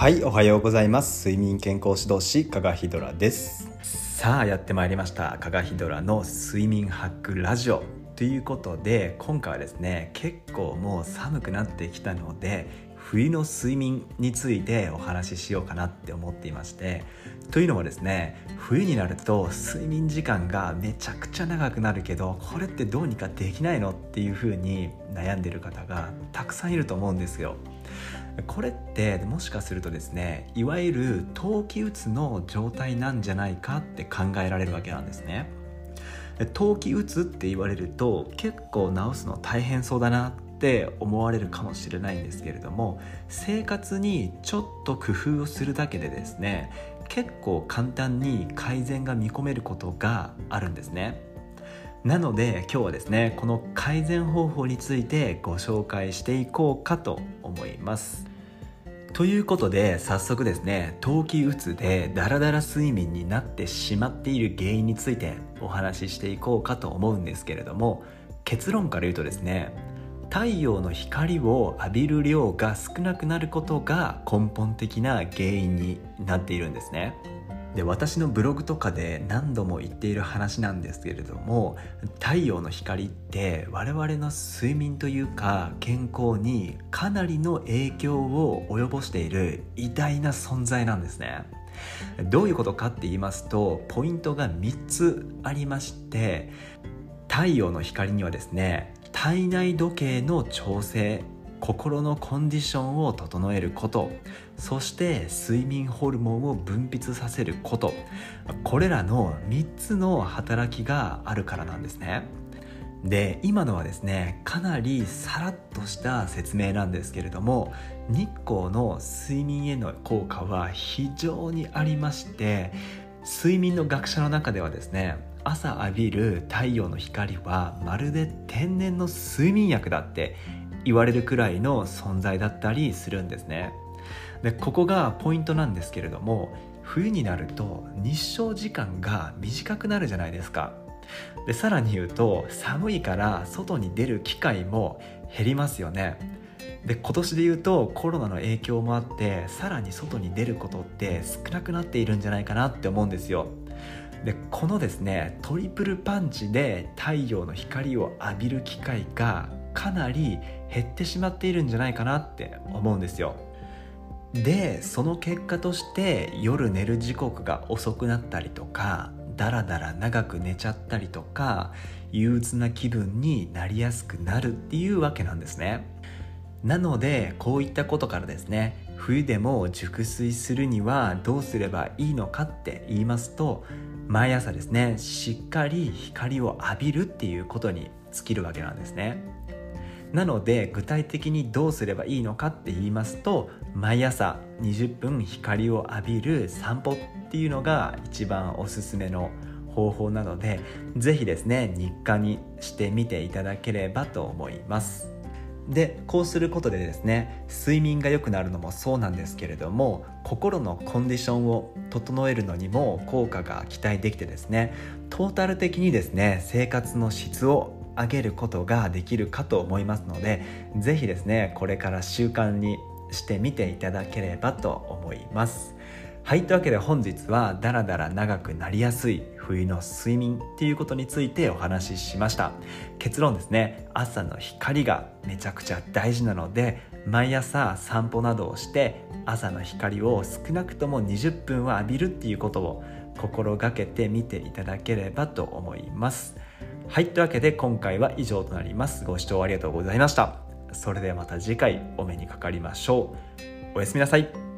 はいおはようございます。睡眠健康指導士加賀ヒドラです。さあやってまいりました。加賀ヒドラの睡眠ハックラジオ。ということで今回はですね結構もう寒くなってきたので冬の睡眠についてお話ししようかなって思っていましてというのもですね冬になると睡眠時間がめちゃくちゃ長くなるけどこれってどうにかできないのっていう風に悩んでる方がたくさんいると思うんですよ。これってもしかするとですねいわゆる冬季うつの状態なんじゃないかって考えられるわけなんですね。冬季うつって言われると結構治すの大変そうだなって思われるかもしれないんですけれども生活にちょっと工夫をするだけでですね結構簡単に改善が見込めることがあるんですね。なので今日はですねこの改善方法についてご紹介していこうかと思います。ということで早速ですね冬季うつでダラダラ睡眠になってしまっている原因についてお話ししていこうかと思うんですけれども結論から言うとですね太陽の光を浴びる量が少なくなることが根本的な原因になっているんですね。で私のブログとかで何度も言っている話なんですけれども太陽の光って我々の睡眠というか健康にかなりの影響を及ぼしている偉大な存在なんですね。どういうことかって言いますとポイントが3つありまして太陽の光にはですね体内時計の調整心のコンディションを整えること。そして睡眠ホルモンを分泌させること。これらの3つの働きがあるからなんですね。で今のはですねかなりさらっとした説明なんですけれども日光の睡眠への効果は非常にありまして睡眠の学者の中ではですね朝浴びる太陽の光はまるで天然の睡眠薬だって言われるくらいの存在だったりするんですね。でここがポイントなんですけれども冬になると日照時間が短くなるじゃないですか。でさらに言うと寒いから外に出る機会も減りますよね。で今年で言うとコロナの影響もあってさらに外に出ることって少なくなっているんじゃないかなって思うんですよ。でこのですねトリプルパンチで太陽の光を浴びる機会がかなり減ってしまっているんじゃないかなって思うんですよ。でその結果として夜寝る時刻が遅くなったりとかだらだら長く寝ちゃったりとか憂鬱な気分になりやすくなるっていうわけなんですね。なのでこういったことからですね冬でも熟睡するにはどうすればいいのかって言いますと毎朝ですねしっかり光を浴びるっていうことに尽きるわけなんですね。なので具体的にどうすればいいのかって言いますと毎朝20分光を浴びる散歩っていうのが一番おすすめの方法なので是非ですね日課にしてみていただければと思います。でこうすることでですね睡眠が良くなるのもそうなんですけれども心のコンディションを整えるのにも効果が期待できてですねトータル的にですね生活の質を上げることができるかと思いますので是非ですねこれから習慣にしてみていただければと思います。はいというわけで本日はダラダラ長くなりやすい冬の睡眠っていうことについてお話ししました。結論ですね朝の光がめちゃくちゃ大事なので毎朝散歩などをして朝の光を少なくとも20分は浴びるっていうことを心がけてみていただければと思います。はい。というわけで今回は以上となります。ご視聴ありがとうございました。それではまた次回お目にかかりましょう。おやすみなさい。